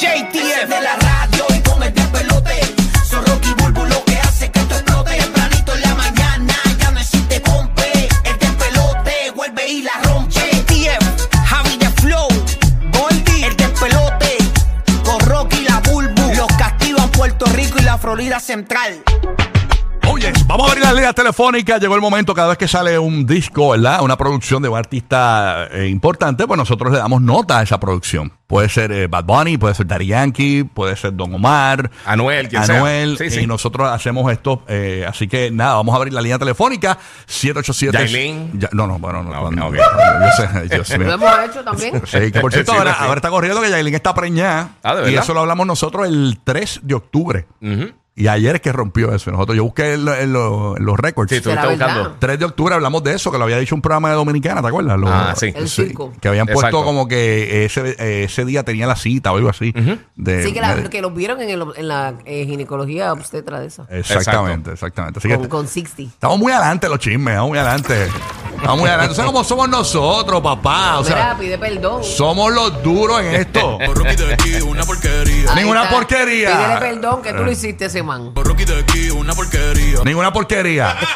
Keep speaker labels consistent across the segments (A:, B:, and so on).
A: JTF de la radio y con el despelote. Son Rocky Bulbo lo que hace que esto explote. Tempranito en la mañana ya no existe compe. El despelote vuelve y la rompe. JTF, Javi de Flow, Goldie, el despelote. Con Rocky y la Bulbo. Los castigan Puerto Rico y la Florida Central.
B: Oye, vamos a abrir las líneas telefónicas. Llegó el momento, cada vez que sale un disco, ¿verdad? Una producción de un artista eh, importante, pues nosotros le damos nota a esa producción. Puede ser eh, Bad Bunny, puede ser Daddy Yankee, puede ser Don Omar,
C: Anuel, quien sea.
B: Anuel,
C: Sí, sí.
B: y nosotros hacemos esto. eh, así que nada, vamos a abrir la línea telefónica 787.
C: Yailin.
B: Ya- no, no, bueno, no. Cuando-
C: ok.
B: Yo sé, Dios mío.
D: Lo hemos hecho también.
B: Sí, que por cierto,
C: Sí,
B: ahora,
C: sí.
B: ahora está corriendo que Yailin está preñada.
C: Ah, ¿de
B: y
C: verdad?
B: eso lo hablamos nosotros el 3 de octubre.
C: Ujú.
B: Y ayer es que rompió eso. Nosotros, yo busqué en, lo- en lo- en los récords.
C: Sí, tú
D: ¿Será
C: estás
D: verdad?
C: buscando.
B: 3 de octubre hablamos de eso, que lo había dicho un programa de Dominicana, ¿te acuerdas? Lo-
C: Ah, sí.
D: El circo.
B: Que habían puesto
C: Exacto.
B: como que ese, eh, ese día tenía la cita o algo así. de,
D: Sí, que, la-
B: de-
D: que los vieron en, el- en la eh, ginecología obstetra de eso.
B: Exactamente, exactamente. Así que
D: Con, con 60.
B: estamos muy adelante los chismes, estamos muy adelante. Estamos muy adelante. O sea, como somos nosotros, papá. O
D: Mira,
B: sea,
D: pide perdón.
B: somos los duros en esto.
E: De una porquería.
D: Ahí
B: ninguna porquería.
D: Pídele perdón que tú lo hiciste ese man.
E: Rocky de aquí, una porquería.
B: Ninguna porquería.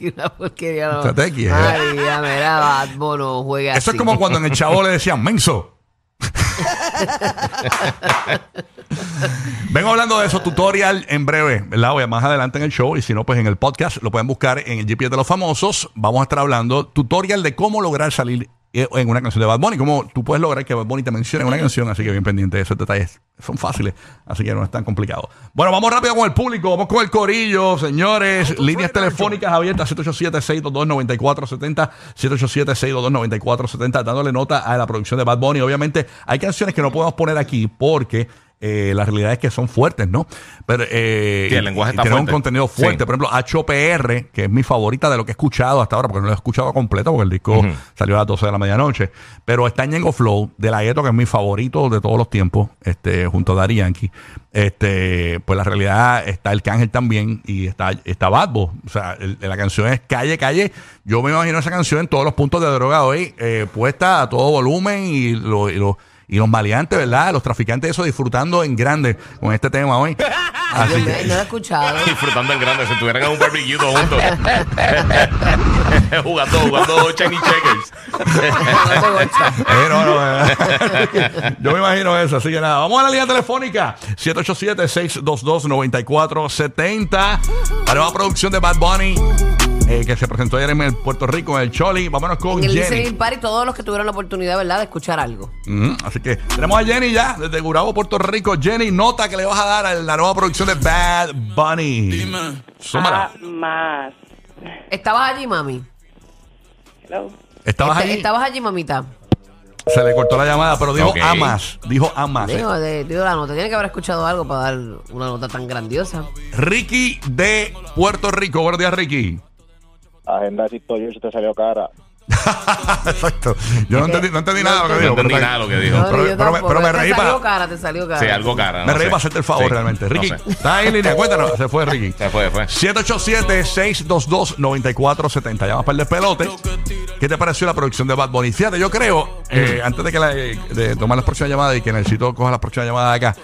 D: Una porquería. No.
B: Te quiere.
D: María, mira, Bad Bono juega
B: Eso es como cuando en el chavo le decían menso. Vengo hablando de eso, tutorial en breve, ¿verdad? Voy a más adelante en el show y si no, pues en el podcast lo pueden buscar en el GPS de los famosos. Vamos a estar hablando tutorial de cómo lograr salir eh, en una canción de Bad Bunny, cómo tú puedes lograr que Bad Bunny te mencione en una canción, así que bien pendiente de esos detalles. Son fáciles, así que no es tan complicado. Bueno, vamos rápido con el público, vamos con el corillo, señores. Líneas telefónicas abiertas, 787-622-9470, 787-622-9470, dándole nota a la producción de Bad Bunny. Obviamente, hay canciones que no podemos poner aquí porque eh, la realidad es que son fuertes, ¿no? Pero eh,
C: Sí, el lenguaje está
B: tiene un contenido fuerte.
C: Sí.
B: Por ejemplo, HOPR, que es mi favorita de lo que he escuchado hasta ahora, porque no lo he escuchado completo, porque el disco salió a las 12 de la medianoche. Pero está Ñengo Flow, de la Gueto, que es mi favorito de todos los tiempos, este, junto a Daddy Yankee. Este, pues la realidad está el Cángel también y está, está Bad. O sea, el- la canción es Calle, Calle. Yo me imagino esa canción en todos los puntos de droga hoy, eh, puesta a todo volumen y lo- y lo- y los maleantes, ¿verdad? Los traficantes, eso disfrutando en grande con este tema hoy. Así
D: Yo
B: que-
D: no lo he escuchado.
C: Disfrutando en grande, si estuvieran en un barbecue todos juntos. jugando, jugando Chinese Checkers.
B: Eh, no, no, eh. Yo me imagino eso, así que nada. Vamos a la línea telefónica: 787-622-9470. La nueva producción de Bad Bunny eh, que se presentó ayer en el Puerto Rico, en el Choli. Vámonos con
D: En el
B: Jenny.
D: listening party, todos los que tuvieron la oportunidad, ¿verdad?, de escuchar algo.
B: Ujú, Así que tenemos a Jenny ya, desde Gurabo, Puerto Rico. Jenny, nota que le vas a dar a la nueva producción de Bad Bunny.
E: Dime.
B: Súmala.
F: más.
D: ¿Estabas allí, mami?
F: Hello.
B: ¿Estabas
D: Este-
B: ahí?
D: ¿Estabas allí, mamita?
B: Se le cortó la llamada, pero dijo
C: Ok.
B: amas. Dijo amas.
D: Digo, de- digo la nota. Tiene que haber escuchado algo para dar una nota tan grandiosa.
B: Ricky de Puerto Rico. Buenos días, Ricky.
G: Agenda de yo te salió cara.
B: Exacto. Yo no entendí, no entendí nada de lo que
C: No
B: dijo.
C: entendí
B: pero-
C: nada lo que dijo.
D: No,
B: pero- me- pero me
D: Te
B: reí
D: salió
B: para-
D: cara, te salió cara.
C: Sí, algo cara.
B: Me
C: no
B: reí
C: sé.
B: para hacerte el favor
C: Sí,
B: realmente.
C: no
B: Ricky,
C: sé.
B: está ahí en línea. Cuéntanos. Se fue Ricky.
C: Se fue, fue.
B: 787-622-9470. Llamas para el despelote. ¿Qué te pareció la producción de Bad Bunny? Fíjate, yo creo, eh, antes de que la, de tomar las próximas llamadas y que necesito coja las próximas llamadas de acá,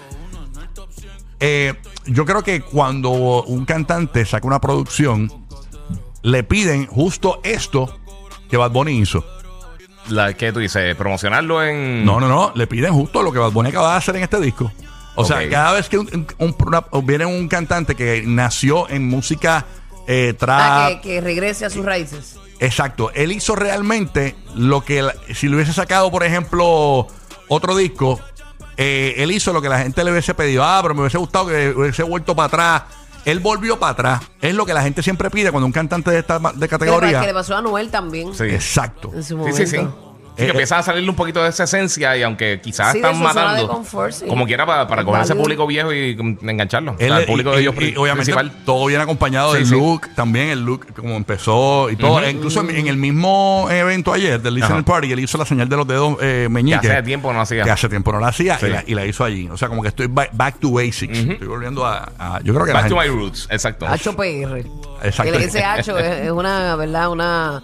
B: eh, yo creo que cuando un cantante saca una producción, le piden justo esto que Bad Bunny hizo.
C: La que tú dices, promocionarlo en.
B: No, no, no. Le piden justo lo que Bad Bunny acaba de hacer en este disco. O sea, cada vez que un- un- una- viene un cantante que nació en música eh, trap.
D: Ah, que, que regrese a sus raíces.
B: Exacto. Él hizo realmente lo que si le hubiese sacado, por ejemplo, otro disco, eh, él hizo lo que la gente le hubiese pedido. Ah, pero me hubiese gustado que hubiese vuelto para atrás. Él volvió para atrás. Es lo que la gente siempre pide cuando un cantante de esta de
D: Que le,
B: categoría.
D: que le pasó a Noel también.
C: Sí.
B: Exacto.
D: En su momento.
C: sí, sí. Sí, que
B: Eh,
C: empieza a salirle un poquito de esa esencia y aunque quizás
D: Sí, de
C: están
D: su zona
C: matando,
D: confort, sí.
C: como quiera para, para coger ese
D: válido.
C: público viejo y mm, engancharlo. O
B: Él-
C: sea, el público
B: y-
C: de ellos
B: y-
C: pri-
B: y obviamente
C: principal.
B: todo viene acompañado
C: Sí,
B: del
C: sí.
B: look, también el look como empezó y todo. E incluso en, en el mismo evento ayer del Listening
C: Ajá.
B: Party, él hizo la señal de los dedos eh,
C: Que
B: meñiques.
C: hace tiempo no hacía.
B: Que hace tiempo no la hacía
C: Sí.
B: y, la, y la hizo allí. O sea, como que estoy back, back to basics. Estoy volviendo a, a- Yo creo que la
C: Back to my
B: gente-
C: roots, exacto.
D: HPR.
B: Exacto.
D: El- Ese H es, es una, ¿verdad? Una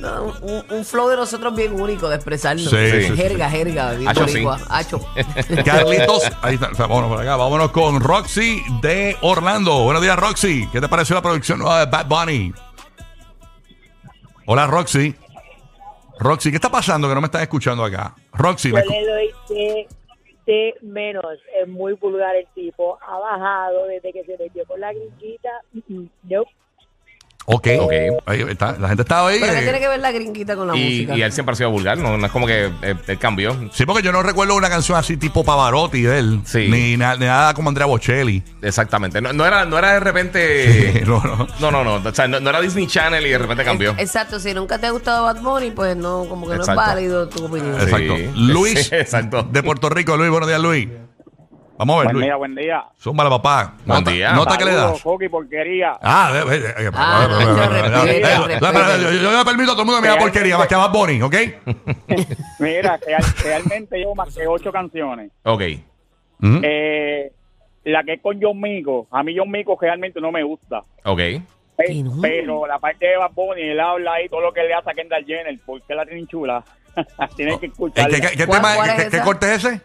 D: No, un, un flow de nosotros bien único de expresarnos.
B: Sí, sí, sí.
D: jerga, jerga, bien
C: Hacho.
D: Hacho.
B: Carlitos, ahí está, o sea, vámonos por acá. Vámonos con Roxy de Orlando. Buenos días, Roxy. ¿Qué te pareció la producción nueva de Bad Bunny? Hola, Roxy. Roxy, ¿qué está pasando que no me estás escuchando acá? Roxy, me
H: Yo le doy T, T menos. Es muy vulgar el tipo. Ha bajado desde que se metió con la gringuita. Mm, mm, Nope.
B: Ok.
C: Ok.
B: Ahí está. La gente estaba ahí.
D: Pero ¿qué
B: eh,
D: tiene que ver la gringuita con la
C: Y,
D: música?
C: y él siempre ha sido vulgar, no, no es como que eh, él cambió.
B: Sí, porque yo no recuerdo una canción así tipo Pavarotti de él.
C: Sí.
B: Ni, na- ni nada como Andrea Bocelli.
C: Exactamente. No, no era, no era de repente.
B: no, no.
C: No, no, no. O sea, no, no era Disney Channel y de repente cambió.
D: Exacto, si nunca te ha gustado Bad Bunny, pues no, como que no
C: Exacto.
D: es válido tu opinión.
C: Sí.
B: Exacto. Luis
C: Sí, exacto.
B: de Puerto Rico. Luis, buenos días, Luis. Vamos a ver,
G: Buen
B: Luis.
G: día, buen día.
B: Zúmbala, papá.
C: Buen
B: Nota-
C: día.
B: Nota que le das.
G: Saludos, Coqui, porquería.
B: Ah,
D: Ah, yo
B: le permito a todo el mundo que me haga porquería, más que a Bad Bunny, ¿ok?
G: Mira, real- realmente llevo más que ocho canciones.
C: Ok.
B: Ujú.
G: Eh, la que es con John Mico. A mí John Mico realmente no me gusta.
C: Ok.
G: Pe-
D: ¿Qué no?
G: Pero la parte de Bad Bunny, él habla ahí todo lo que le hace a Kendall Jenner, porque la tienen chula. Tienes que
B: Eh,
G: escucharla.
B: ¿Qué, qué- qué
D: ¿Cuál-
B: tema, qué- corte es ese?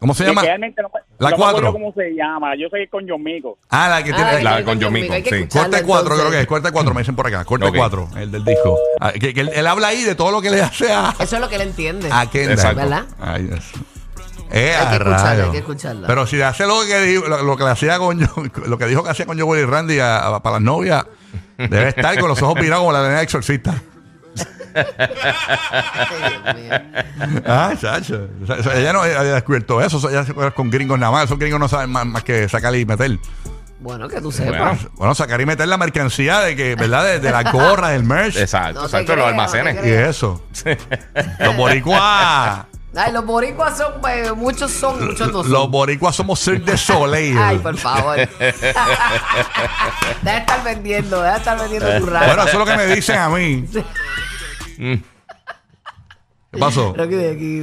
B: ¿Cómo se llama?
G: realmente no,
B: La
G: no me
B: cuatro.
G: acuerdo cómo se llama. Yo soy con John Mico.
B: Ah, la que
D: Ah,
B: tiene.
C: La con John
D: Mico,
C: sí.
B: Corte 4,
D: entonces.
B: creo que es. Corte 4, me dicen por acá. Corte
C: Ok.
B: 4, el del disco. Ah, que, que él, él habla ahí de todo lo que le hace a,
D: Eso es lo que él entiende.
B: a Kendall.
C: Exacto.
D: ¿Verdad?
B: Ay, Dios. Eh,
D: Hay que escucharla, hay que escucharla.
B: Pero si hace lo que dijo, lo, lo que le hacía con Joe- lo que dijo que hacía con Joel y Randy a- a- para las novias, debe estar con los ojos virados como la de exorcista. Ah, chacho. O sea, o sea, ella no había descubierto eso. Ella se acuerda con gringos nada más. Esos gringos no saben más, más que sacar y meter.
D: Bueno, que tú sepas.
B: Bueno, sacar y meter la mercancía de que, ¿verdad? De, de la gorra, del merch.
C: Exacto,
D: No
C: exacto. Los
D: creas, no
C: almacenes.
B: Y eso. Los boricuas.
D: Ay, los boricuas son, eh, muchos son, muchos no son.
B: Los boricuas somos Cirque de Soleil.
D: Ay, por favor. deja de estar vendiendo, deja de estar vendiendo tu raza.
B: Bueno, eso es lo que me dicen a mí. ¿Qué pasó?
D: Que de aquí,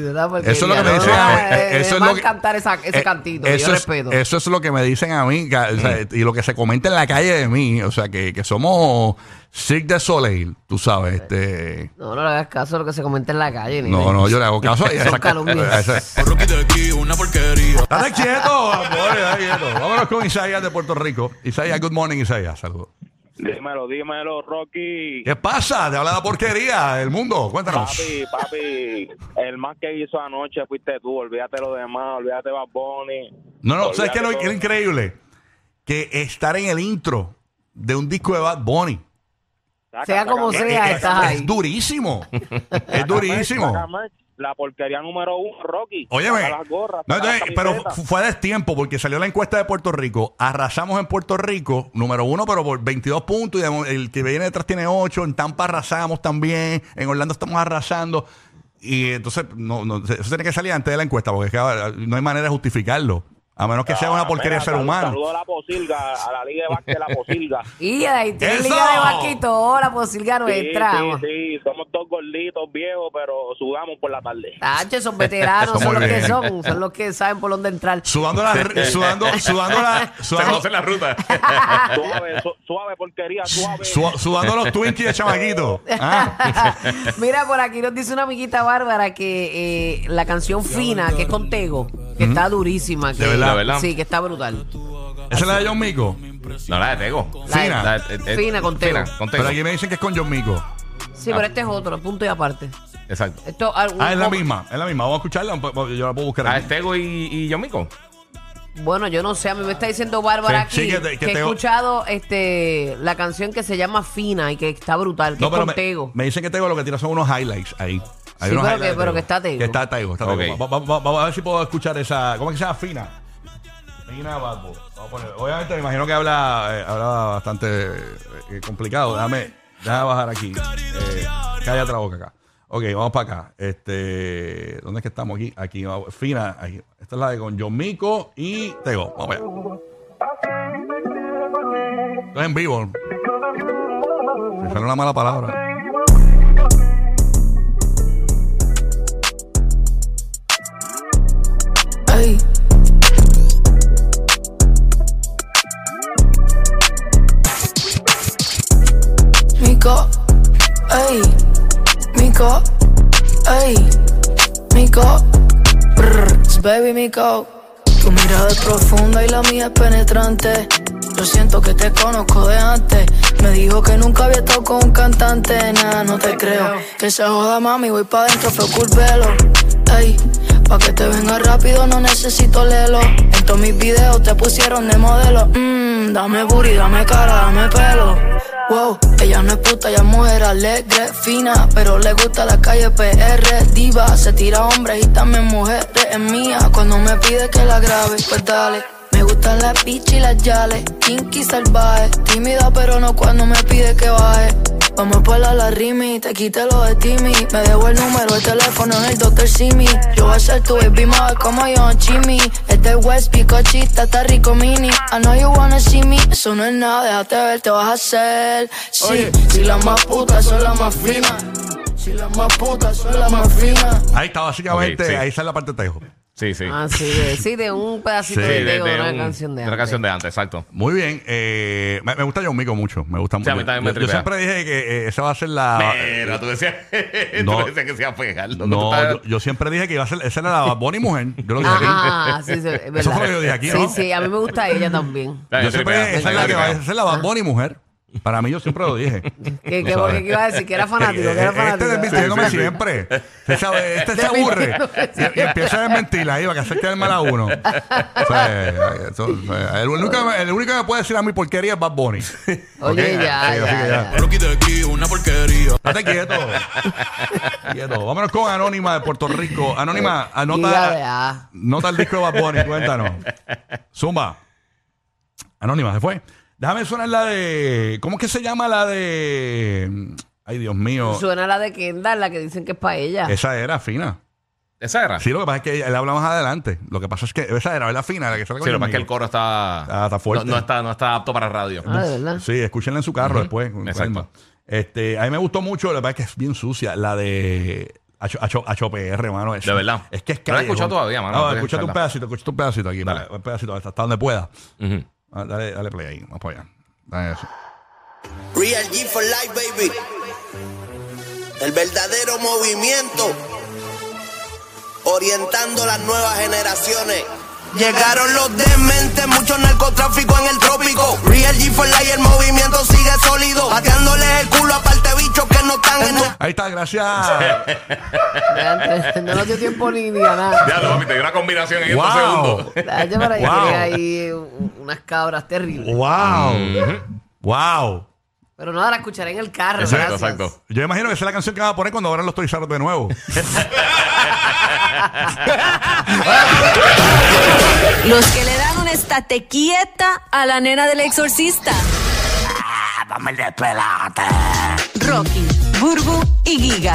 B: Eso es lo que me
D: no,
B: dicen a mí.
D: eh,
B: Eh, Eso
D: me
B: es
D: van
B: lo
D: a
B: que
D: cantar esa- ese
B: eh,
D: cantito.
B: Eso
D: yo
B: es,
D: respeto.
B: eso es lo que me dicen a mí. que, o sea, y lo que se comenta en la calle de mí. O sea, que, que somos Cirque de Soleil. Tú sabes. este
D: No, no le hagas caso a lo que se comenta en la calle. ni
B: No, no, yo le hago caso. a esa-
D: calumnias.
E: Rocky de aquí, una porquería.
B: Estate quieto, amor, quieto. Vámonos con Isaías de Puerto Rico. Isaías, good morning, Isaías. Saludos.
G: Dímelo, dímelo, Rocky.
B: ¿Qué pasa? Te habla la porquería del mundo. Cuéntanos.
G: Papi, papi, el más que hizo anoche fuiste tú. Olvídate lo demás, olvídate Bad Bunny.
B: No, no, ¿sabes qué es lo increíble? Que estar en el intro de un disco de Bad Bunny
G: Saca,
D: Sea como
G: saca,
D: sea,
B: es,
D: estás ahí.
B: es durísimo. es durísimo.
G: saca, La porquería número uno, Rocky. Saca las gorras,
B: no, entonces, pero fue a destiempo porque salió la encuesta de Puerto Rico. Arrasamos en Puerto Rico, número uno, pero por 22 puntos. Y el que viene detrás tiene 8. En Tampa arrasamos también. En Orlando estamos arrasando. Y entonces, no, no, eso tiene que salir antes de la encuesta porque es que ahora no hay manera de justificarlo. A menos que sea una
G: Ah,
B: porquería
G: mira,
B: ser humano.
G: Saludo a la posilga, a la Liga de Básquet, la posilga.
D: Y ahí tiene liga de vaquito, la posilga
G: Sí,
D: nuestra.
G: sí, sí, somos dos gorditos viejos, pero sudamos por la tarde.
D: Tacho, esos veteranos son los que son, son los que saben por dónde entrar.
B: Sudando la, sudando, sudando la,
C: Se
B: sudando,
C: conocen la ruta.
G: Suave, su- suave porquería, suave.
B: su- sudando los Twinkies de chamaquito. Ah,
D: Mira, por aquí nos dice una amiguita bárbara que eh, la canción Fina, que es con Tego, que está durísima. Que,
B: ¿De verdad?
C: ¿De verdad?
D: Sí, que está brutal.
B: Esa es la de John Mico.
C: No, la de Tego.
D: La de-
B: Fina.
C: La de- eh,
D: Fina con Tego.
C: Fina, con Tego.
B: Pero aquí me dicen que es con John Mico.
D: Sí, pero este es otro, punto y aparte.
C: Exacto.
D: Esto, algún-
B: Ah, es la misma, es la misma. Vamos a escucharla. Yo la puedo buscar
C: Ah,
B: aquí.
C: es Tego y, y John Mico.
D: Bueno, yo no sé, a mí me está diciendo Bárbara
B: Sí,
D: aquí
B: sí, que
D: que,
B: te- que
D: he escuchado este la canción que se llama Fina y que está brutal, que
B: No,
D: es
B: pero
D: con
B: me,
D: Tego.
B: me dicen que Tego lo que tira son unos highlights ahí. Hay
D: Sí,
B: unos
D: pero que-
B: de
D: pero que está Tego.
B: Que está Tego. Está Tego.
C: Ok.
B: Va- va- va- Vamos a ver si puedo escuchar esa. ¿Cómo es que se llama? Fina. Fina Bad Boy. Vamos a poner. Obviamente me imagino que habla, eh, habla bastante eh, complicado. Déjame, déjame bajar aquí. Eh, cállate la boca acá. Ok, vamos para acá. Este, ¿Dónde es que estamos aquí? Aquí, vamos. Fina. Aquí. Esta es la de con John Mico y Tego. Vamos allá. Esto es en vivo. Me sale una mala palabra.
I: Ay. Mico, ay. Mico, ay. Mico, brr, baby Mico. Tu mirada es profunda y la mía es penetrante. Yo siento que te conozco de antes. Me dijo que nunca había estado con un cantante. Nada, no te creo. Que se joda, mami, voy pa' dentro, fue culpelo. Ey pa' que te venga rápido, no necesito lelo. En todos mis videos te pusieron de modelo. Mmm, dame booty, dame cara, dame pelo. Wow, ella no es puta, ella es mujer alegre, fina, pero le gusta la calle PR, diva, se tira hombres y también mujeres, es mía, cuando me pide que la grabe, pues dale. Me gustan las bitch y las yales, kinky salvaje, tímida pero no cuando me pide que baje. Vamos por la la rimi, te quite lo de Timmy. Me debo el número de teléfono en el Dr. Simi. Yo voy a ser tu baby mother como yo, Jimmy. Este es West Picochita, está rico mini. I know you wanna see me. Eso no es nada, déjate ver, te vas a hacer. Sí, si las más putas son las más finas. Si las más putas son las más finas.
B: Ahí está, básicamente,
C: sí.
B: ahí sale la parte de Tejo.
C: Sí, sí.
D: Ah, sí, de, sí, de un pedacito
B: Sí,
D: de,
C: de, de
D: de una
C: un-
D: canción de
C: de una
D: antes.
C: canción de antes, exacto.
B: Muy bien. Eh, me, me gusta John Mico mucho. Me gusta mucho.
C: a mí también me
B: yo, yo
C: tripea.
B: siempre dije que eh, esa va a ser la.
C: Pero tú decías,
B: No.
C: tú decías que se iba a pegar.
B: No,
C: tú
B: yo, yo siempre dije que iba a ser. Esa era la Bonnie mujer. Yo lo dije aquí.
D: Ah, sí, sí, es verdad.
B: Fue lo que yo dije aquí,
D: Sí,
B: ¿no?
D: sí, a mí me gusta ella también.
B: Yo siempre dije, esa es la que va a ser la Bad Bunny mujer. Para mí, yo siempre lo dije.
D: Porque iba a decir que era fanático, que era
B: Este
D: fanático.
B: desmintiéndome
C: Sí, sí, sí.
B: siempre. Este, sabe- este se aburre. Y, y empieza a desmentir ahí para que acepte el mal a uno. O sea, eso- o sea, el, único, el único que me puede decir a mi porquería es Bad Bunny.
D: Oye,
B: Ok,
D: ya,
B: sí, así
D: ya,
B: que
D: ya.
E: Rocky de aquí, una porquería.
B: Estate quieto. quieto. Vámonos con Anónima de Puerto Rico. Anónima, anota,
D: A.
B: nota el disco de Bad Bunny. Cuéntanos. Zumba. Anónima, se fue. Déjame sonar la de. ¿Cómo es que se llama la de. Ay, Dios mío.
D: Suena la de Kendall, la que dicen que es para ella.
B: Esa era fina.
C: Esa era.
B: Sí, lo que pasa es que él habla más adelante. Lo que pasa es que esa era la fina, la que sale con
C: Sí, lo que pasa es que el coro está,
B: Ah, está fuerte.
C: No, no está, no está apto para radio.
D: Ah, de verdad.
B: Sí, escúchenla en su carro después.
C: Exacto.
B: Este, a mí me gustó mucho, la verdad es que es bien sucia, la de H- H- HOPR, mano. Es,
C: De verdad.
B: Es que es
C: No la he
B: callejón.
C: escuchado todavía, mano,
B: No,
C: tengo que
B: escúchate un
C: escucharla.
B: pedacito, escúchate un pedacito aquí.
C: Dale.
B: para- Un pedacito, hasta hasta donde pueda.
C: Ujú.
B: Ah, Dale, dale play ahí, vamos para allá. Dale eso.
J: Real G for Life, baby. El verdadero movimiento. Orientando las nuevas generaciones. Llegaron los dementes, mucho narcotráfico en el trópico. Real G for Life, el movimiento sigue sólido. Pateándoles el culo a parte bichos que no están en
B: Ahí está, gracias.
D: No nos dio tiempo ni, ni a nada.
C: Ya, lo papi, te dio una combinación en estos segundos.
D: Yo por ahí
B: Wow.
D: tenía ahí unas cabras terribles.
B: wow. Wow.
D: Pero nada, la escucharé en el carro.
C: Exacto,
D: gracias.
C: exacto.
B: Yo imagino que esa es la canción que van a poner cuando abran los Toys R Us de nuevo.
K: Los que le dan una estate quieta a la nena del exorcista.
A: Dame el despelote.
K: Rocky, Burbu y Giga.